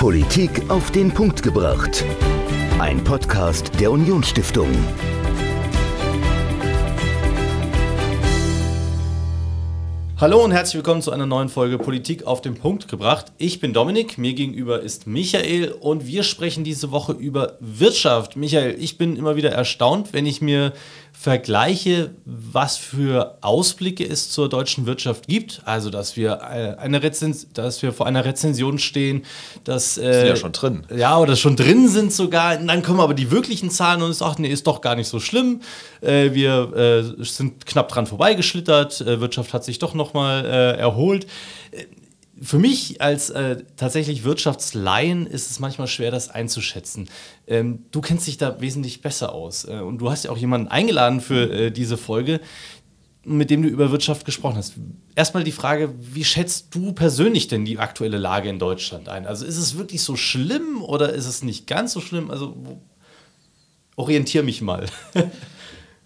Politik auf den Punkt gebracht. Ein Podcast der Unionsstiftung. Hallo und herzlich willkommen zu einer neuen Folge Politik auf den Punkt gebracht. Ich bin Dominik, mir gegenüber ist Michael und wir sprechen diese Woche über Wirtschaft. Michael, ich bin immer wieder erstaunt, wenn ich mir vergleiche, was für Ausblicke es zur deutschen Wirtschaft gibt. Also, dass wir, äh, eine Rezens dass wir vor einer Rezension stehen, dass. Äh, sind ja schon drin. Ja, oder schon drin sind sogar. Und dann kommen aber die wirklichen Zahlen und es sagt, nee, ist doch gar nicht so schlimm. Äh, wir äh, sind knapp dran vorbeigeschlittert. Äh, Wirtschaft hat sich doch nochmal äh, erholt für mich als äh, tatsächlich Wirtschaftslaien ist es manchmal schwer, das einzuschätzen. Ähm, du kennst dich da wesentlich besser aus äh, und du hast ja auch jemanden eingeladen für äh, diese Folge, mit dem du über Wirtschaft gesprochen hast. Erstmal die Frage, wie schätzt du persönlich denn die aktuelle Lage in Deutschland ein? Also ist es wirklich so schlimm oder ist es nicht ganz so schlimm? Also orientier mich mal.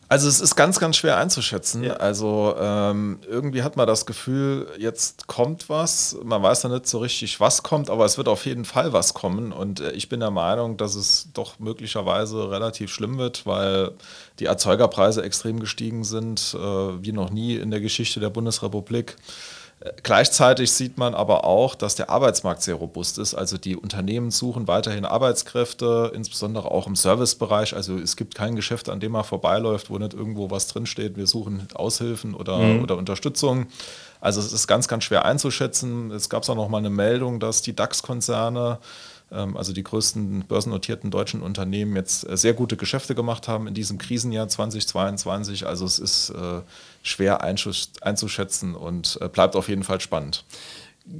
Also es ist ganz, ganz schwer einzuschätzen. Ja. Also ähm, irgendwie hat man das Gefühl, jetzt kommt was. Man weiß ja nicht so richtig, was kommt, aber es wird auf jeden Fall was kommen. Und äh, ich bin der Meinung, dass es doch möglicherweise relativ schlimm wird, weil die Erzeugerpreise extrem gestiegen sind, äh, wie noch nie in der Geschichte der Bundesrepublik. Gleichzeitig sieht man aber auch, dass der Arbeitsmarkt sehr robust ist. Also die Unternehmen suchen weiterhin Arbeitskräfte, insbesondere auch im Servicebereich. Also es gibt kein Geschäft, an dem man vorbeiläuft, wo nicht irgendwo was drinsteht. Wir suchen Aushilfen oder, mhm. oder Unterstützung. Also es ist ganz, ganz schwer einzuschätzen. Es gab auch noch mal eine Meldung, dass die DAX-Konzerne also die größten börsennotierten deutschen Unternehmen jetzt äh, sehr gute Geschäfte gemacht haben in diesem Krisenjahr 2022. Also es ist äh, schwer einzuschätzen und äh, bleibt auf jeden Fall spannend.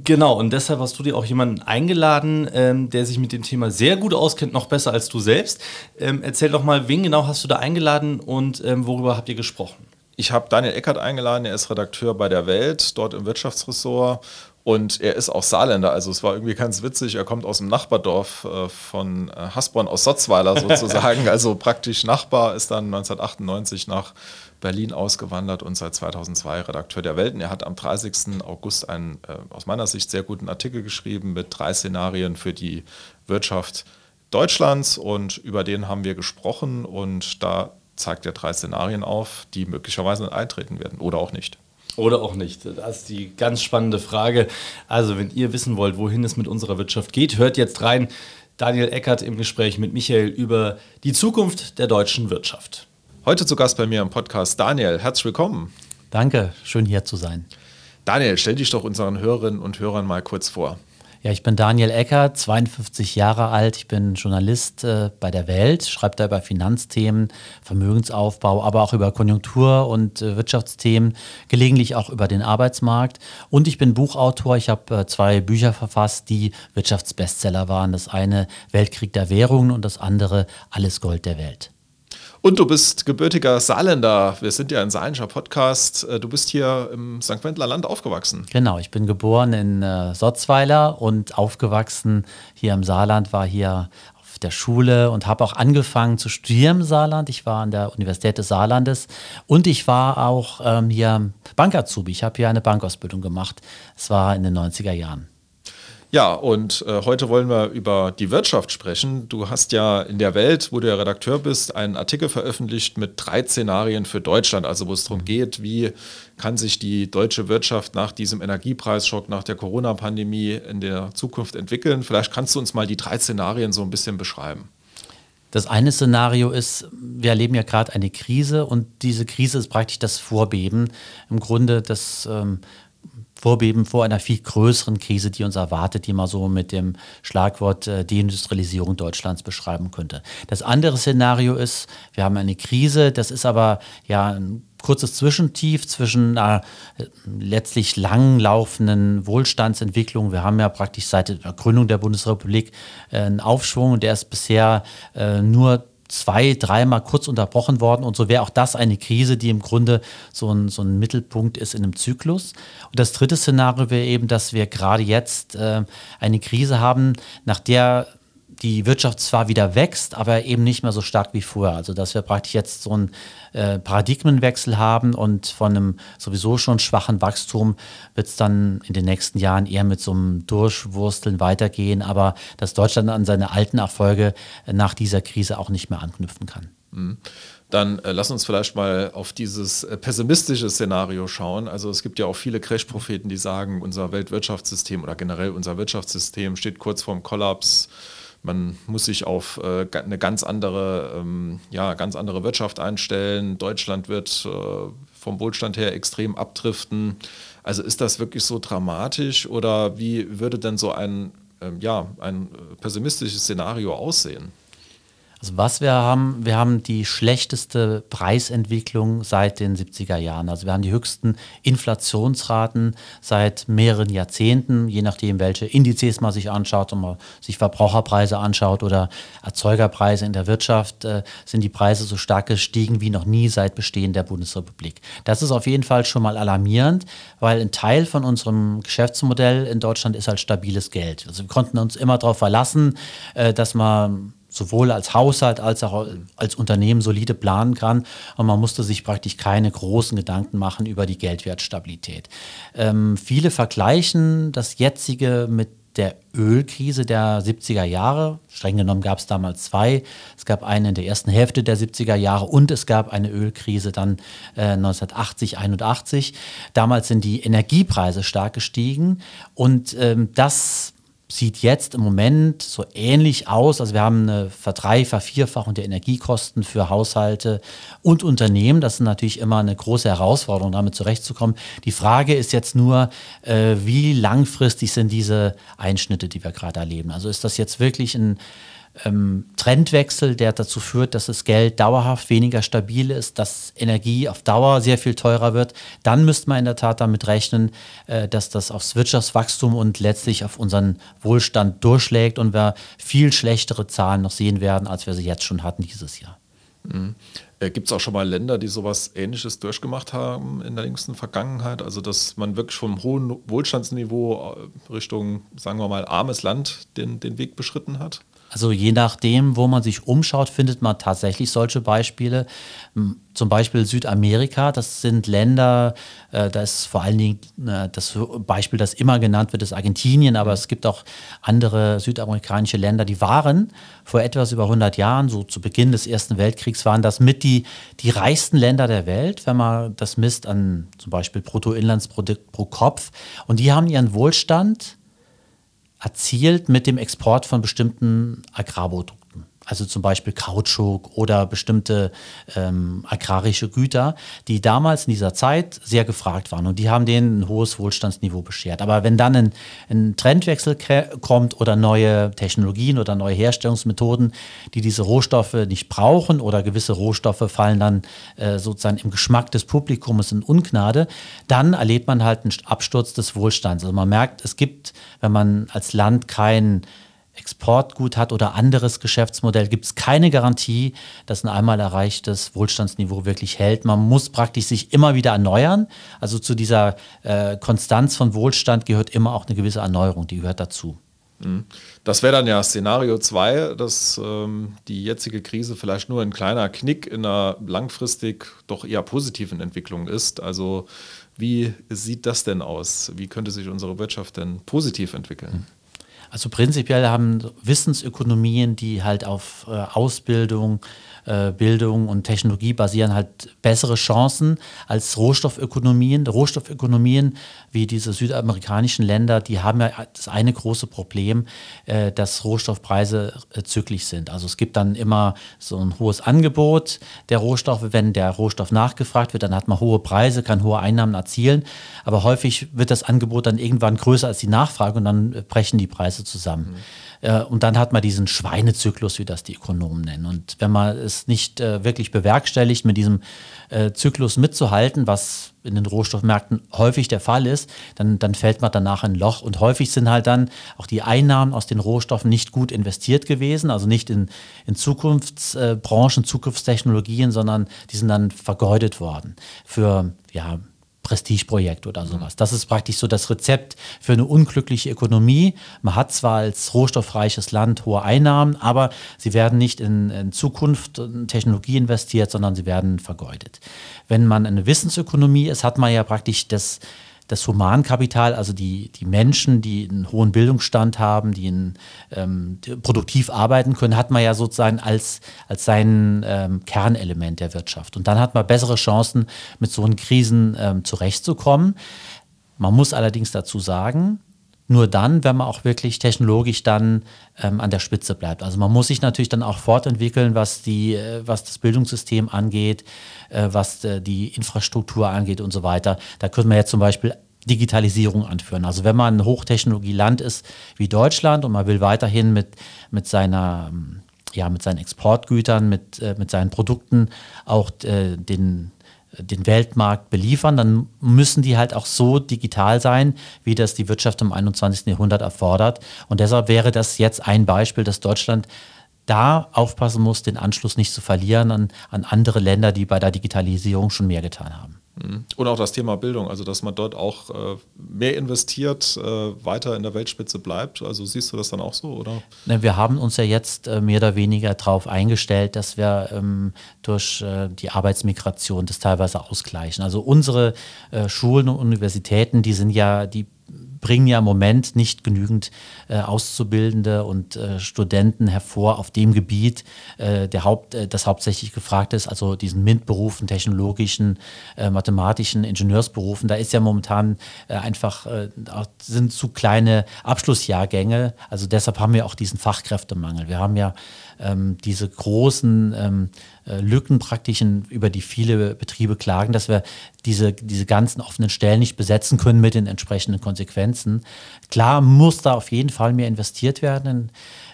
Genau, und deshalb hast du dir auch jemanden eingeladen, ähm, der sich mit dem Thema sehr gut auskennt, noch besser als du selbst. Ähm, erzähl doch mal, wen genau hast du da eingeladen und ähm, worüber habt ihr gesprochen? Ich habe Daniel Eckert eingeladen, er ist Redakteur bei der Welt, dort im Wirtschaftsressort und er ist auch Saarländer, also es war irgendwie ganz witzig. Er kommt aus dem Nachbardorf äh, von äh, Hasborn aus Sotzweiler sozusagen, also praktisch Nachbar, ist dann 1998 nach Berlin ausgewandert und seit 2002 Redakteur der Welt. Und er hat am 30. August einen äh, aus meiner Sicht sehr guten Artikel geschrieben mit drei Szenarien für die Wirtschaft Deutschlands und über den haben wir gesprochen und da zeigt er drei Szenarien auf, die möglicherweise eintreten werden oder auch nicht. Oder auch nicht. Das ist die ganz spannende Frage. Also, wenn ihr wissen wollt, wohin es mit unserer Wirtschaft geht, hört jetzt rein. Daniel Eckert im Gespräch mit Michael über die Zukunft der deutschen Wirtschaft. Heute zu Gast bei mir im Podcast Daniel. Herzlich willkommen. Danke, schön hier zu sein. Daniel, stell dich doch unseren Hörerinnen und Hörern mal kurz vor. Ja, ich bin Daniel Ecker, 52 Jahre alt. Ich bin Journalist äh, bei der Welt, schreibe da über Finanzthemen, Vermögensaufbau, aber auch über Konjunktur- und äh, Wirtschaftsthemen, gelegentlich auch über den Arbeitsmarkt. Und ich bin Buchautor. Ich habe äh, zwei Bücher verfasst, die Wirtschaftsbestseller waren. Das eine Weltkrieg der Währungen und das andere Alles Gold der Welt. Und du bist gebürtiger Saarländer. Wir sind ja ein saarländischer Podcast. Äh, du bist hier im St. Wendler Land aufgewachsen. Genau, ich bin geboren in äh, Sotzweiler und aufgewachsen hier im Saarland, war hier auf der Schule und habe auch angefangen zu studieren im Saarland. Ich war an der Universität des Saarlandes und ich war auch ähm, hier Bankazubi. Ich habe hier eine Bankausbildung gemacht. Es war in den 90er Jahren. Ja, und äh, heute wollen wir über die Wirtschaft sprechen. Du hast ja in der Welt, wo du ja Redakteur bist, einen Artikel veröffentlicht mit drei Szenarien für Deutschland, also wo es darum geht, wie kann sich die deutsche Wirtschaft nach diesem Energiepreisschock, nach der Corona-Pandemie in der Zukunft entwickeln. Vielleicht kannst du uns mal die drei Szenarien so ein bisschen beschreiben. Das eine Szenario ist, wir erleben ja gerade eine Krise und diese Krise ist praktisch das Vorbeben. Im Grunde das ähm, Vorbeben vor einer viel größeren Krise, die uns erwartet, die man so mit dem Schlagwort äh, Deindustrialisierung Deutschlands beschreiben könnte. Das andere Szenario ist, wir haben eine Krise, das ist aber ja ein kurzes Zwischentief zwischen einer äh, letztlich langlaufenden Wohlstandsentwicklung. Wir haben ja praktisch seit der Gründung der Bundesrepublik äh, einen Aufschwung der ist bisher nur zwei, dreimal kurz unterbrochen worden. Und so wäre auch das eine Krise, die im Grunde so ein, so ein Mittelpunkt ist in einem Zyklus. Und das dritte Szenario wäre eben, dass wir gerade jetzt äh, eine Krise haben, nach der die Wirtschaft zwar wieder wächst, aber eben nicht mehr so stark wie vorher. Also dass wir praktisch jetzt so einen äh, Paradigmenwechsel haben und von einem sowieso schon schwachen Wachstum wird es dann in den nächsten Jahren eher mit so einem Durchwursteln weitergehen, aber dass Deutschland an seine alten Erfolge nach dieser Krise auch nicht mehr anknüpfen kann. Mhm. Dann äh, lass uns vielleicht mal auf dieses äh, pessimistische Szenario schauen. Also es gibt ja auch viele Crash-Propheten, die sagen, unser Weltwirtschaftssystem oder generell unser Wirtschaftssystem steht kurz vorm Kollaps man muss sich auf äh, eine ganz andere, ähm, ja, ganz andere Wirtschaft einstellen. Deutschland wird äh, vom Wohlstand her extrem abdriften. Also ist das wirklich so dramatisch oder wie würde denn so ein, ähm, ja, ein pessimistisches Szenario aussehen? Also was wir haben, wir haben die schlechteste Preisentwicklung seit den 70er Jahren. Also wir haben die höchsten Inflationsraten seit mehreren Jahrzehnten, je nachdem, welche Indizes man sich anschaut und man sich Verbraucherpreise anschaut oder Erzeugerpreise in der Wirtschaft, äh, sind die Preise so stark gestiegen wie noch nie seit Bestehen der Bundesrepublik. Das ist auf jeden Fall schon mal alarmierend, weil ein Teil von unserem Geschäftsmodell in Deutschland ist halt stabiles Geld. Also wir konnten uns immer darauf verlassen, äh, dass man sowohl als Haushalt als auch als Unternehmen solide planen kann. Und man musste sich praktisch keine großen Gedanken machen über die Geldwertstabilität. Ähm, viele vergleichen das jetzige mit der Ölkrise der 70er Jahre. Streng genommen gab es damals zwei. Es gab eine in der ersten Hälfte der 70er Jahre und es gab eine Ölkrise dann äh, 1980, 81. Damals sind die Energiepreise stark gestiegen und ähm, das sieht jetzt im Moment so ähnlich aus. Also wir haben eine Verdrei-, Vervierfachung der Energiekosten für Haushalte und Unternehmen. Das ist natürlich immer eine große Herausforderung, damit zurechtzukommen. Die Frage ist jetzt nur, äh, wie langfristig sind diese Einschnitte, die wir gerade erleben? Also ist das jetzt wirklich ein ähm, Trendwechsel, der dazu führt, dass das Geld dauerhaft weniger stabil ist, dass Energie auf Dauer sehr viel teurer wird, dann müsste man in der Tat damit rechnen, äh, dass das aufs Wirtschaftswachstum und letztlich auf unseren Wohlstand durchschlägt und wir viel schlechtere Zahlen noch sehen werden, als wir sie jetzt schon hatten dieses Jahr. Mhm. Äh, Gibt es auch schon mal Länder, die sowas Ähnliches durchgemacht haben in der jüngsten Vergangenheit? Also, dass man wirklich vom hohen Wohlstandsniveau äh, Richtung, sagen wir mal, armes Land den, den Weg beschritten hat? Also je nachdem, wo man sich umschaut, findet man tatsächlich solche Beispiele. Zum Beispiel Südamerika, das sind Länder, äh, da ist vor allen Dingen äh, das Beispiel, das immer genannt wird, ist Argentinien, aber es gibt auch andere südamerikanische Länder, die waren vor etwas über 100 Jahren, so zu Beginn des Ersten Weltkriegs, waren das mit die, die reichsten Länder der Welt, wenn man das misst an zum Beispiel Bruttoinlandsprodukt pro Kopf. Und die haben ihren Wohlstand erzielt mit dem Export von bestimmten Agrarprodukten also zum Beispiel Kautschuk oder bestimmte ähm, agrarische Güter, die damals in dieser Zeit sehr gefragt waren und die haben denen ein hohes Wohlstandsniveau beschert. Aber wenn dann ein, ein Trendwechsel kommt oder neue Technologien oder neue Herstellungsmethoden, die diese Rohstoffe nicht brauchen oder gewisse Rohstoffe fallen dann äh, sozusagen im Geschmack des Publikums in Ungnade, dann erlebt man halt einen Absturz des Wohlstands. Also man merkt, es gibt, wenn man als Land kein Exportgut hat oder anderes Geschäftsmodell, gibt es keine Garantie, dass ein einmal erreichtes Wohlstandsniveau wirklich hält. Man muss praktisch sich immer wieder erneuern. Also zu dieser äh, Konstanz von Wohlstand gehört immer auch eine gewisse Erneuerung, die gehört dazu. Mhm. Das wäre dann ja Szenario 2, dass ähm, die jetzige Krise vielleicht nur ein kleiner Knick in einer langfristig doch eher positiven Entwicklung ist. Also wie sieht das denn aus? Wie könnte sich unsere Wirtschaft denn positiv entwickeln? Also prinzipiell haben Wissensökonomien, die halt auf äh, Ausbildung, äh, Bildung und Technologie basieren, halt bessere Chancen als Rohstoffökonomien. Rohstoffökonomien wie diese südamerikanischen Länder, die haben ja das eine große Problem, äh, dass Rohstoffpreise zyklisch sind. Also es gibt dann immer so ein hohes Angebot der Rohstoffe. Wenn der Rohstoff nachgefragt wird, dann hat man hohe Preise, kann hohe Einnahmen erzielen. Aber häufig wird das Angebot dann irgendwann größer als die Nachfrage und dann brechen die Preise zusammen. Mhm. Und dann hat man diesen Schweinezyklus, wie das die Ökonomen nennen. Und wenn man es nicht äh, wirklich bewerkstelligt, mit diesem äh, Zyklus mitzuhalten, was in den Rohstoffmärkten häufig der Fall ist, dann, dann fällt man danach ein Loch. Und häufig sind halt dann auch die Einnahmen aus den Rohstoffen nicht gut investiert gewesen, also nicht in, in Zukunftsbranchen, Zukunftstechnologien, sondern die sind dann vergeudet worden für ja, Prestigeprojekt oder sowas. Das ist praktisch so das Rezept für eine unglückliche Ökonomie. Man hat zwar als rohstoffreiches Land hohe Einnahmen, aber sie werden nicht in, in Zukunft in Technologie investiert, sondern sie werden vergeudet. Wenn man eine Wissensökonomie ist, hat man ja praktisch das das Humankapital, also die, die Menschen, die einen hohen Bildungsstand haben, die, in, ähm, produktiv arbeiten können, hat man ja sozusagen als, als sein ähm, Kernelement der Wirtschaft. Und dann hat man bessere Chancen, mit so einen Krisen ähm, zurechtzukommen. Man muss allerdings dazu sagen, nur dann, wenn man auch wirklich technologisch dann ähm, an der Spitze bleibt. Also man muss sich natürlich dann auch fortentwickeln, was, die, äh, was das Bildungssystem angeht, äh, was äh, die Infrastruktur angeht und so weiter. Da können wir jetzt zum Beispiel Digitalisierung anführen. Also wenn man ein Hochtechnologieland ist wie Deutschland und man will weiterhin mit, mit seiner ähm, ja, mit seinen Exportgütern, mit, äh, mit seinen Produkten auch äh, den den Weltmarkt beliefern, dann müssen die halt auch so digital sein, wie das die Wirtschaft im 21. Jahrhundert erfordert. Und deshalb wäre das jetzt ein Beispiel, dass Deutschland da aufpassen muss, den Anschluss nicht zu verlieren an, an andere Länder, die bei der Digitalisierung schon mehr getan haben. Mhm. Und auch das Thema Bildung, also dass man dort auch äh, mehr investiert, äh, weiter in der Weltspitze bleibt. Also siehst du das dann auch so, oder? Wir haben uns ja jetzt äh, mehr oder weniger darauf eingestellt, dass wir ähm, durch äh, die Arbeitsmigration das teilweise ausgleichen. Also unsere äh, Schulen und Universitäten, die sind ja, die bringen ja im Moment nicht genügend äh, Auszubildende und äh, Studenten hervor auf dem Gebiet, äh, der Haupt, äh, das hauptsächlich gefragt ist, also diesen MINT-Berufen, technologischen, äh, mathematischen Ingenieursberufen. Da ist ja momentan äh, einfach, sind zu kleine Abschlussjahrgänge. Also deshalb haben wir auch diesen Fachkräftemangel. Wir haben ja ähm, diese großen ähm, äh, Lücken praktisch, in, über die viele Betriebe klagen, dass wir diese, diese ganzen offenen Stellen nicht besetzen können mit den entsprechenden Konsequenzen. Klar muss da auf jeden Fall mehr investiert werden in,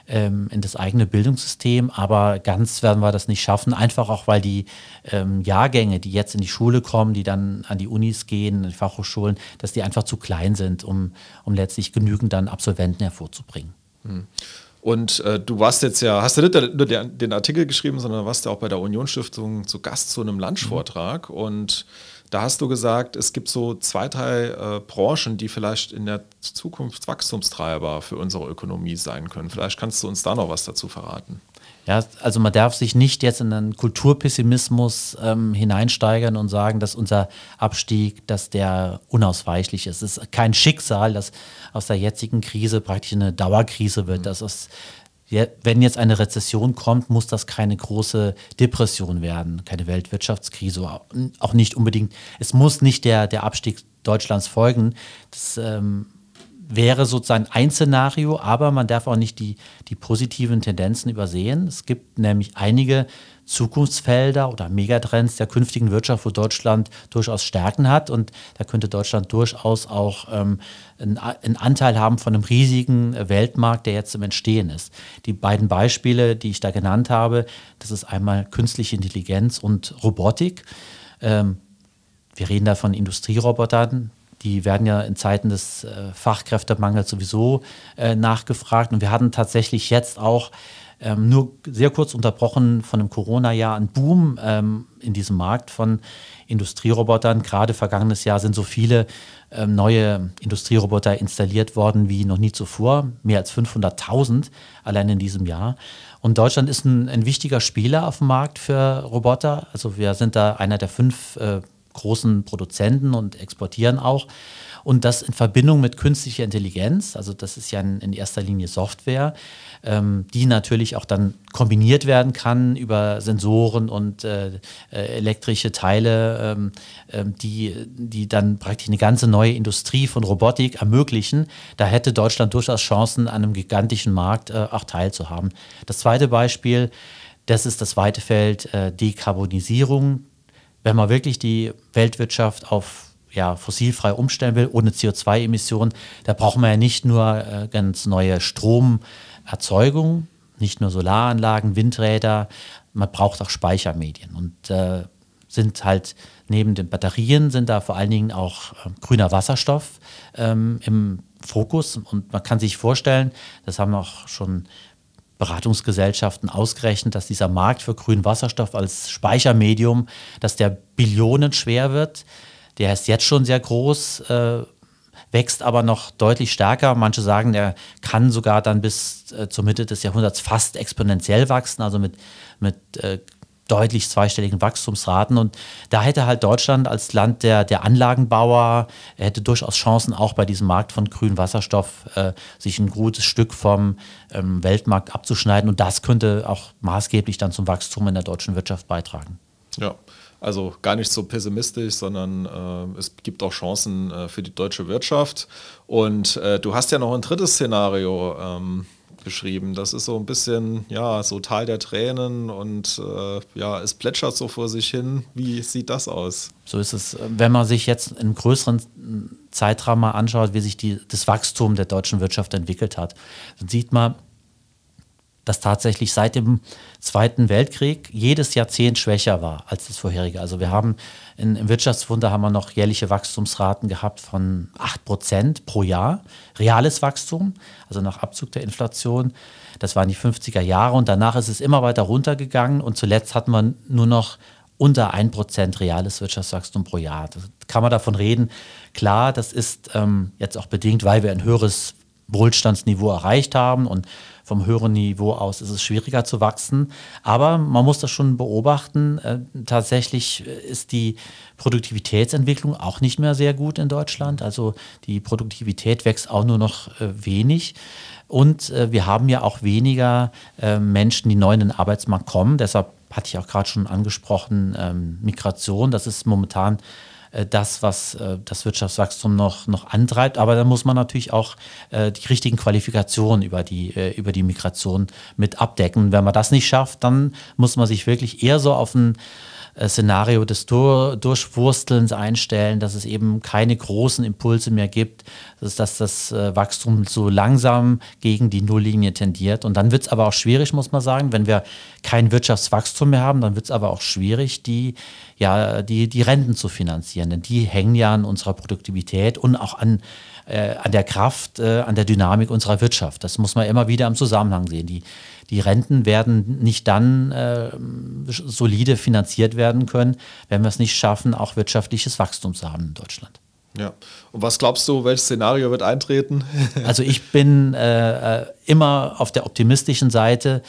ähm, in das eigene Bildungssystem, aber ganz werden wir das nicht schaffen, einfach auch, weil die ähm, Jahrgänge, die jetzt in die Schule kommen, die dann an die Unis gehen, in die Fachhochschulen, dass die einfach zu klein sind, um, um letztlich genügend dann Absolventen hervorzubringen. Hm. Und äh, du warst jetzt ja, hast du nicht nur den Artikel geschrieben, sondern warst ja auch bei der Unionsstiftung zu Gast zu einem Lunchvortrag. Mhm. Und da hast du gesagt, es gibt so zwei, drei äh, Branchen, die vielleicht in der Zukunft Wachstumstreiber für unsere Ökonomie sein können. Vielleicht kannst du uns da noch was dazu verraten. Ja, also man darf sich nicht jetzt in einen Kulturpessimismus ähm, hineinsteigern und sagen, dass unser Abstieg, dass der unausweichlich ist. Es ist kein Schicksal, dass aus der jetzigen Krise praktisch eine Dauerkrise wird. Mhm. Dass es, wenn jetzt eine Rezession kommt, muss das keine große Depression werden, keine Weltwirtschaftskrise, auch nicht unbedingt. Es muss nicht der, der Abstieg Deutschlands folgen. Das ähm, wäre sozusagen ein Szenario, aber man darf auch nicht die, die positiven Tendenzen übersehen. Es gibt nämlich einige Zukunftsfelder oder Megatrends der künftigen Wirtschaft, wo Deutschland durchaus Stärken hat. Und da könnte Deutschland durchaus auch ähm, einen, einen, Anteil haben von einem riesigen Weltmarkt, der jetzt im Entstehen ist. Die beiden Beispiele, die ich da genannt habe, das ist einmal künstliche Intelligenz und Robotik. Ähm, wir reden da von Industrierobotern, die werden ja in Zeiten des äh, Fachkräftemangels sowieso äh, nachgefragt. Und wir hatten tatsächlich jetzt auch ähm, nur sehr kurz unterbrochen von dem Corona-Jahr einen Boom ähm, in diesem Markt von Industrierobotern. Gerade vergangenes Jahr sind so viele ähm, neue Industrieroboter installiert worden wie noch nie zuvor. Mehr als 500.000 allein in diesem Jahr. Und Deutschland ist ein, ein, wichtiger Spieler auf dem Markt für Roboter. Also wir sind da einer der fünf äh, großen Produzenten und exportieren auch. Und das in Verbindung mit künstlicher Intelligenz, also das ist ja in, erster Linie Software, ähm, die natürlich auch dann kombiniert werden kann über Sensoren und äh, äh elektrische Teile, ähm, äh, die, die dann praktisch eine ganze neue Industrie von Robotik ermöglichen. Da hätte Deutschland durchaus Chancen, an einem gigantischen Markt äh, auch teilzuhaben. Das zweite Beispiel, das ist das weite Feld äh, Dekarbonisierung wenn man wirklich die Weltwirtschaft auf ja, fossilfrei umstellen will, ohne CO2-Emissionen, da braucht man ja nicht nur äh, ganz neue Stromerzeugung, nicht nur Solaranlagen, Windräder, man braucht auch Speichermedien. Und äh, sind halt neben den Batterien sind da vor allen Dingen auch äh, grüner Wasserstoff ähm, im Fokus. Und man kann sich vorstellen, das haben auch schon Beratungsgesellschaften ausgerechnet, dass dieser Markt für grünen Wasserstoff als Speichermedium, dass der billionenschwer wird. der ist jetzt schon sehr groß, äh, wächst aber noch deutlich stärker. Manche sagen, er kann sogar dann bis äh, zur Mitte des Jahrhunderts fast exponentiell wachsen, also mit, mit äh, deutlich zweistelligen Wachstumsraten. Und da hätte halt Deutschland als Land der, der Anlagenbauer, hätte durchaus Chancen, auch bei diesem Markt von grünem Wasserstoff äh, sich ein gutes Stück vom ähm, Weltmarkt abzuschneiden. Und das könnte auch maßgeblich dann zum Wachstum in der deutschen Wirtschaft beitragen. Ja. Also gar nicht so pessimistisch, sondern äh, es gibt auch Chancen äh, für die deutsche Wirtschaft. Und äh, du hast ja noch ein drittes Szenario ähm, beschrieben. Das ist so ein bisschen, ja, so Tal der Tränen und äh, ja, es plätschert so vor sich hin. Wie sieht das aus? So ist es. Wenn man sich jetzt im größeren Zeitraum mal anschaut, wie sich die, das Wachstum der deutschen Wirtschaft entwickelt hat, dann sieht man, dass tatsächlich seit dem Zweiten Weltkrieg jedes Jahrzehnt schwächer war als das vorherige. Also wir haben in, im Wirtschaftswunder haben wir noch jährliche Wachstumsraten gehabt von 8% pro Jahr, reales Wachstum, also nach Abzug der Inflation. Das waren die 50er Jahre und danach ist es immer weiter runtergegangen und zuletzt hatten wir nur noch unter 1% reales Wirtschaftswachstum pro Jahr. Das kann man davon reden. Klar, das ist ähm, jetzt auch bedingt, weil wir ein höheres Wohlstandsniveau erreicht haben und vom höheren Niveau aus ist es schwieriger zu wachsen. Aber man muss das schon beobachten. Äh, tatsächlich ist die Produktivitätsentwicklung auch nicht mehr sehr gut in Deutschland. Also die Produktivität wächst auch nur noch äh, wenig. Und äh, wir haben ja auch weniger äh, Menschen, die neu in den Arbeitsmarkt kommen. Deshalb hatte ich auch gerade schon angesprochen, ähm, Migration. Das ist momentan das, was äh, das Wirtschaftswachstum noch, noch antreibt. Aber da muss man natürlich auch äh, die richtigen Qualifikationen über die, über die Migration mit abdecken. Wenn man das nicht schafft, dann muss man sich wirklich eher so auf ein äh, Szenario des Dur Durchwurstelns einstellen, dass es eben keine großen Impulse mehr gibt, dass, dass das äh, Wachstum so langsam gegen die Nulllinie tendiert. Und dann wird es aber auch schwierig, muss man sagen, wenn wir kein Wirtschaftswachstum mehr haben, dann wird es aber auch schwierig, die, ja, die, die Renten zu finanzieren. Denn die hängen ja an unserer Produktivität und auch an äh, an der Kraft, äh, an der Dynamik unserer Wirtschaft. Das muss man immer wieder im Zusammenhang sehen. Die, die Renten werden nicht dann äh, solide finanziert werden können, wenn wir es nicht schaffen, auch wirtschaftliches Wachstum zu haben in Deutschland. Ja. Und was glaubst du, welches Szenario wird eintreten? also ich bin äh, äh, immer auf der optimistischen Seite,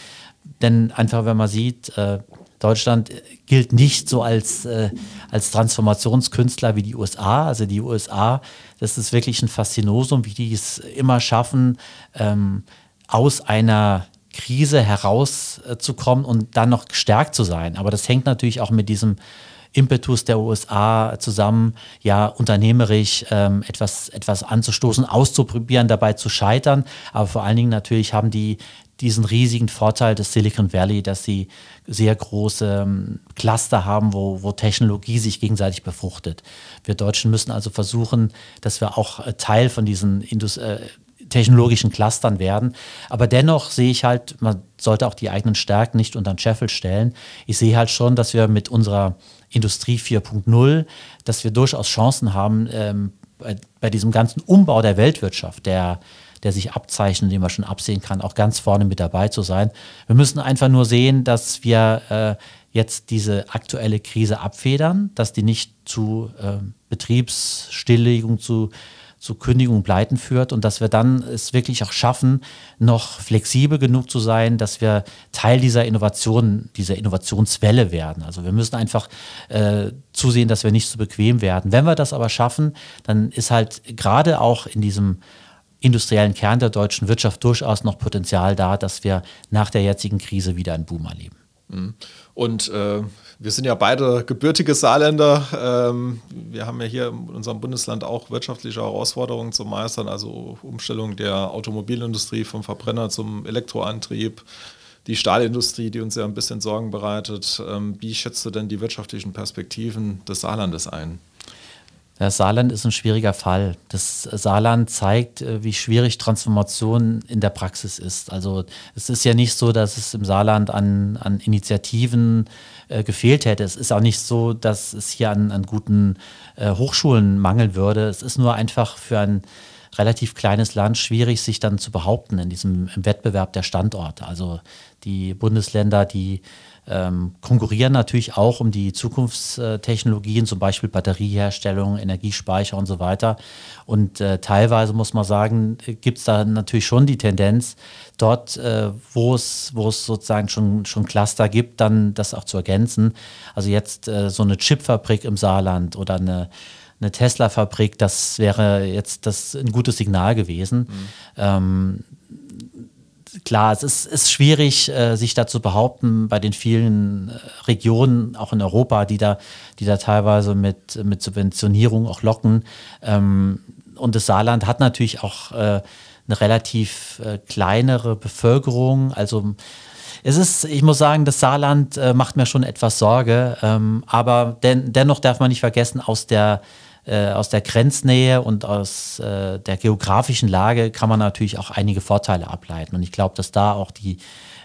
denn einfach wenn man sieht, äh, Deutschland gilt nicht so als, äh, als Transformationskünstler wie die USA. Also die USA, das ist wirklich ein Faszinosum, wie die es immer schaffen, ähm, aus einer Krise herauszukommen und dann noch gestärkt zu sein. Aber das hängt natürlich auch mit diesem Impetus der USA zusammen, ja, unternehmerisch ähm, etwas, etwas anzustoßen, auszuprobieren, dabei zu scheitern. Aber vor allen Dingen natürlich haben die diesen riesigen Vorteil des Silicon Valley, dass sie sehr große ähm, Cluster haben, wo, wo Technologie sich gegenseitig befruchtet. Wir Deutschen müssen also versuchen, dass wir auch äh, Teil von diesen Indus äh, technologischen Clustern werden. Aber dennoch sehe ich halt, man sollte auch die eigenen Stärken nicht unter den Scheffel stellen. Ich sehe halt schon, dass wir mit unserer Industrie 4.0, dass wir durchaus Chancen haben, ähm, bei, bei, diesem ganzen Umbau der Weltwirtschaft, der, der sich abzeichnet, den man schon absehen kann, auch ganz vorne mit dabei zu sein. Wir müssen einfach nur sehen, dass wir äh, jetzt diese aktuelle Krise abfedern, dass die nicht zu äh, Betriebsstilllegung, zu zu Kündigung, Pleiten führt und dass wir dann es wirklich auch schaffen, noch flexibel genug zu sein, dass wir Teil dieser Innovation, dieser Innovationswelle werden. Also wir müssen einfach äh, zusehen, dass wir nicht zu so bequem werden. Wenn wir das aber schaffen, dann ist halt gerade auch in diesem industriellen Kern der deutschen Wirtschaft durchaus noch Potenzial da, dass wir nach der jetzigen Krise wieder einen Boom erleben. Mhm. Und äh, wir sind ja beide gebürtige Saarländer. Ähm, wir haben ja hier in unserem Bundesland auch wirtschaftliche Herausforderungen zu meistern, also Umstellung der Automobilindustrie vom Verbrenner zum Elektroantrieb, die Stahlindustrie, die uns ja ein bisschen Sorgen bereitet. Ähm, wie schätzt du denn die wirtschaftlichen Perspektiven des Saarlandes ein? Das Saarland ist ein schwieriger Fall. Das Saarland zeigt, äh, wie schwierig Transformation in der Praxis ist. Also es ist ja nicht so, dass es im Saarland an, an Initiativen äh, gefehlt hätte. Es ist auch nicht so, dass es hier an, an guten äh, Hochschulen mangeln würde. Es ist nur einfach für ein relativ kleines Land schwierig, sich dann zu behaupten in diesem Wettbewerb der Standorte. Also die Bundesländer, die ähm, konkurrieren natürlich auch um die Zukunftstechnologien, zum Beispiel Batterieherstellung, Energiespeicher und so weiter. Und äh, teilweise muss man sagen, gibt es da natürlich schon die Tendenz, dort, äh, wo es sozusagen schon, schon Cluster gibt, dann das auch zu ergänzen. Also jetzt äh, so eine Chipfabrik im Saarland oder eine eine Tesla-Fabrik, das wäre jetzt das ein gutes Signal gewesen. Mhm. Ähm, klar, es ist, ist schwierig, äh, sich da zu behaupten bei den vielen äh, Regionen, auch in Europa, die da, die da teilweise mit, mit Subventionierung auch locken. Ähm, und das Saarland hat natürlich auch äh, eine relativ kleinere Bevölkerung. Also es ist, ich muss sagen, das Saarland macht mir schon etwas Sorge. Ähm, aber den, dennoch darf man nicht vergessen, aus der äh, aus der Grenznähe und aus äh, der geografischen Lage kann man natürlich auch einige Vorteile ableiten. Und ich glaube, dass da auch die,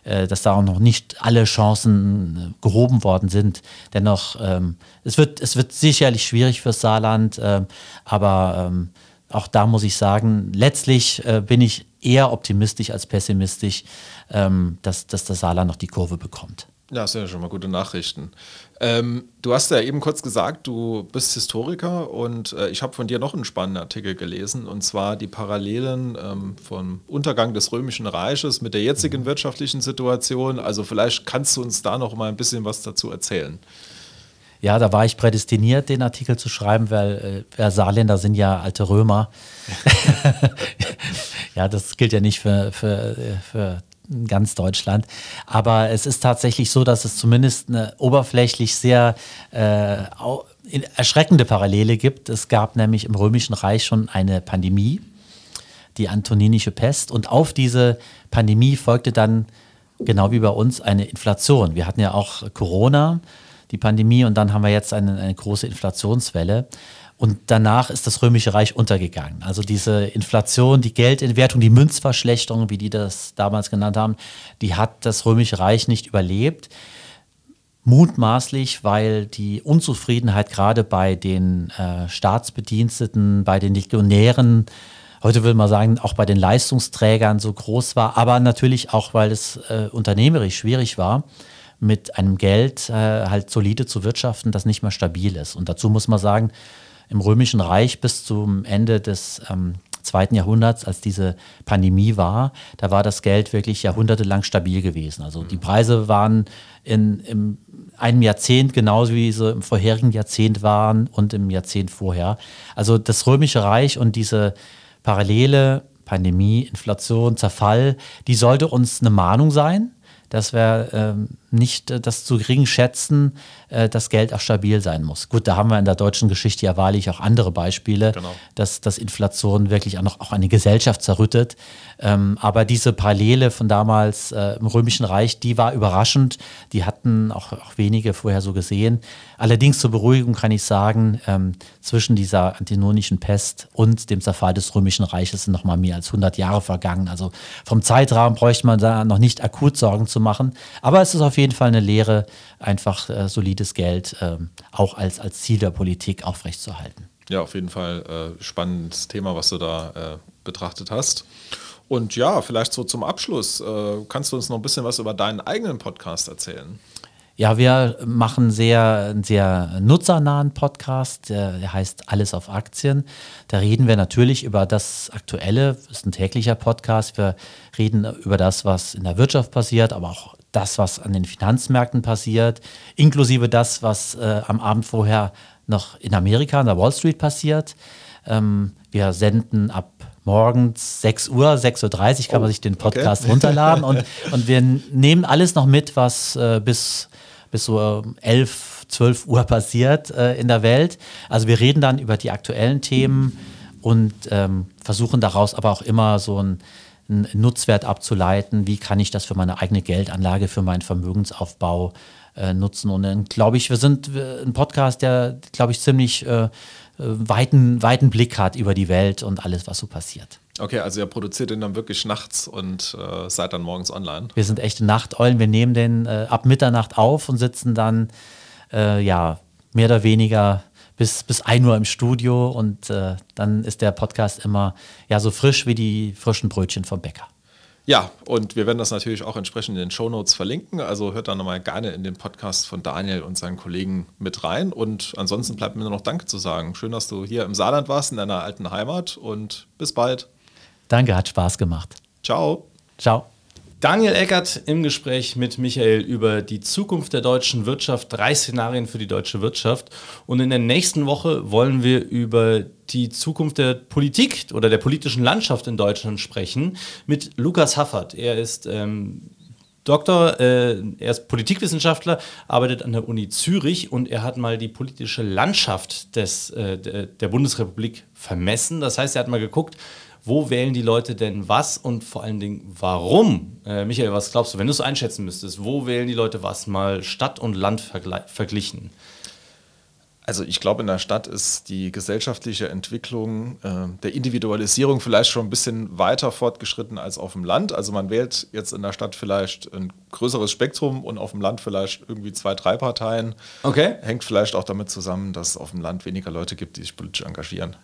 äh, dass da auch noch nicht alle Chancen äh, gehoben worden sind. Dennoch, ähm, es, wird, es wird sicherlich schwierig fürs Saarland, ähm, aber ähm, auch da muss ich sagen, letztlich äh, bin ich eher optimistisch als pessimistisch, ähm, dass, dass das Saarland noch die Kurve bekommt. Ja, das sind ja schon mal gute Nachrichten. Ähm, du hast ja eben kurz gesagt, du bist Historiker und äh, ich habe von dir noch einen spannenden Artikel gelesen und zwar die Parallelen ähm, vom Untergang des Römischen Reiches mit der jetzigen wirtschaftlichen Situation. Also vielleicht kannst du uns da noch mal ein bisschen was dazu erzählen. Ja, da war ich prädestiniert, den Artikel zu schreiben, weil äh, Saarländer sind ja alte Römer. ja, das gilt ja nicht für, für, für in ganz Deutschland. Aber es ist tatsächlich so, dass es zumindest eine oberflächlich sehr äh, erschreckende Parallele gibt. Es gab nämlich im Römischen Reich schon eine Pandemie, die Antoninische Pest. Und auf diese Pandemie folgte dann, genau wie bei uns, eine Inflation. Wir hatten ja auch Corona, die Pandemie, und dann haben wir jetzt eine, eine große Inflationswelle. Und danach ist das Römische Reich untergegangen. Also diese Inflation, die Geldentwertung, die Münzverschlechterung, wie die das damals genannt haben, die hat das Römische Reich nicht überlebt. Mutmaßlich, weil die Unzufriedenheit gerade bei den äh, Staatsbediensteten, bei den Legionären, heute würde man sagen, auch bei den Leistungsträgern so groß war, aber natürlich auch, weil es äh, unternehmerisch schwierig war, mit einem Geld äh, halt solide zu wirtschaften, das nicht mehr stabil ist. Und dazu muss man sagen, im Römischen Reich bis zum Ende des ähm, zweiten Jahrhunderts, als diese Pandemie war, da war das Geld wirklich jahrhundertelang stabil gewesen. Also die Preise waren in, in einem Jahrzehnt genauso wie sie im vorherigen Jahrzehnt waren und im Jahrzehnt vorher. Also das Römische Reich und diese parallele Pandemie, Inflation, Zerfall, die sollte uns eine Mahnung sein, dass wir ähm, nicht äh, das zu gering schätzen, äh, dass Geld auch stabil sein muss. Gut, da haben wir in der deutschen Geschichte ja wahrlich auch andere Beispiele, genau. dass, dass Inflation wirklich auch noch auch eine Gesellschaft zerrüttet. Ähm, aber diese Parallele von damals äh, im Römischen Reich, die war überraschend. Die hatten auch, auch wenige vorher so gesehen. Allerdings zur Beruhigung kann ich sagen, ähm, zwischen dieser antinonischen Pest und dem Zerfall des Römischen Reiches sind noch mal mehr als 100 Jahre vergangen. Also vom Zeitrahmen bräuchte man da noch nicht akut Sorgen zu machen. Aber es ist auf jeden Fall eine Lehre, einfach äh, solides Geld äh, auch als, als Ziel der Politik aufrechtzuerhalten. Ja, auf jeden Fall äh, spannendes Thema, was du da äh, betrachtet hast. Und ja, vielleicht so zum Abschluss, äh, kannst du uns noch ein bisschen was über deinen eigenen Podcast erzählen? Ja, wir machen sehr, einen sehr nutzernahen Podcast, der, heißt Alles auf Aktien. Da reden wir natürlich über das Aktuelle, das ist ein täglicher Podcast. Wir reden über das, was in der Wirtschaft passiert, aber auch das, was an den Finanzmärkten passiert, inklusive das, was äh, am Abend vorher noch in Amerika, an der Wall Street passiert. Ähm, wir senden ab morgens 6 Uhr, 6.30 Uhr kann man oh, sich den Podcast okay. runterladen und, und wir nehmen alles noch mit, was äh, bis, bis so 11, 12 Uhr passiert äh, in der Welt. Also wir reden dann über die aktuellen Themen und ähm, versuchen daraus aber auch immer so ein einen Nutzwert abzuleiten, wie kann ich das für meine eigene Geldanlage, für meinen Vermögensaufbau äh, nutzen. Und dann glaube ich, wir sind ein Podcast, der, glaube ich, ziemlich äh, weiten, weiten Blick hat über die Welt und alles, was so passiert. Okay, also ihr produziert den dann wirklich nachts und äh, seid dann morgens online? Wir sind echte Nachteulen. Wir nehmen den äh, ab Mitternacht auf und sitzen dann, äh, ja, mehr oder weniger bis, bis 1 Uhr im Studio und äh, dann ist der Podcast immer ja so frisch wie die frischen Brötchen vom Bäcker. Ja, und wir werden das natürlich auch entsprechend in den Shownotes verlinken. Also hört da nochmal gerne in den Podcast von Daniel und seinen Kollegen mit rein. Und ansonsten bleibt mir nur noch Danke zu sagen. Schön, dass du hier im Saarland warst, in deiner alten Heimat. Und bis bald. Danke, hat Spaß gemacht. Ciao. Ciao. Daniel Eckert im Gespräch mit Michael über die Zukunft der deutschen Wirtschaft, drei Szenarien für die deutsche Wirtschaft. Und in der nächsten Woche wollen wir über die Zukunft der Politik oder der politischen Landschaft in Deutschland sprechen mit Lukas Haffert. Er ist ähm, Doktor, äh, er ist Politikwissenschaftler, arbeitet an der Uni Zürich und er hat mal die politische Landschaft des, äh, der Bundesrepublik vermessen. Das heißt, er hat mal geguckt, wo wählen die Leute denn was und vor allen Dingen warum? Äh, Michael, was glaubst du, wenn du es einschätzen müsstest, wo wählen die Leute was mal Stadt und Land verglichen? Also ich glaube, in der Stadt ist die gesellschaftliche Entwicklung äh, der Individualisierung vielleicht schon ein bisschen weiter fortgeschritten als auf dem Land. Also man wählt jetzt in der Stadt vielleicht ein größeres Spektrum und auf dem Land vielleicht irgendwie zwei, drei Parteien. Okay. Hängt vielleicht auch damit zusammen, dass es auf dem Land weniger Leute gibt, die sich politisch engagieren.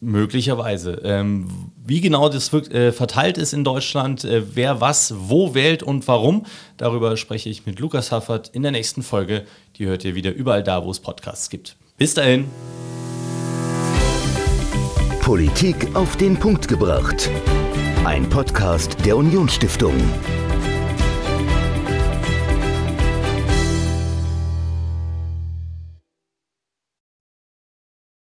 Möglicherweise. Ähm, wie genau das äh, verteilt ist in Deutschland, äh, wer was wo wählt und warum, darüber spreche ich mit Lukas Haffert in der nächsten Folge. Die hört ihr wieder überall da, wo es Podcasts gibt. Bis dahin. Politik auf den Punkt gebracht. Ein Podcast der Unionsstiftung.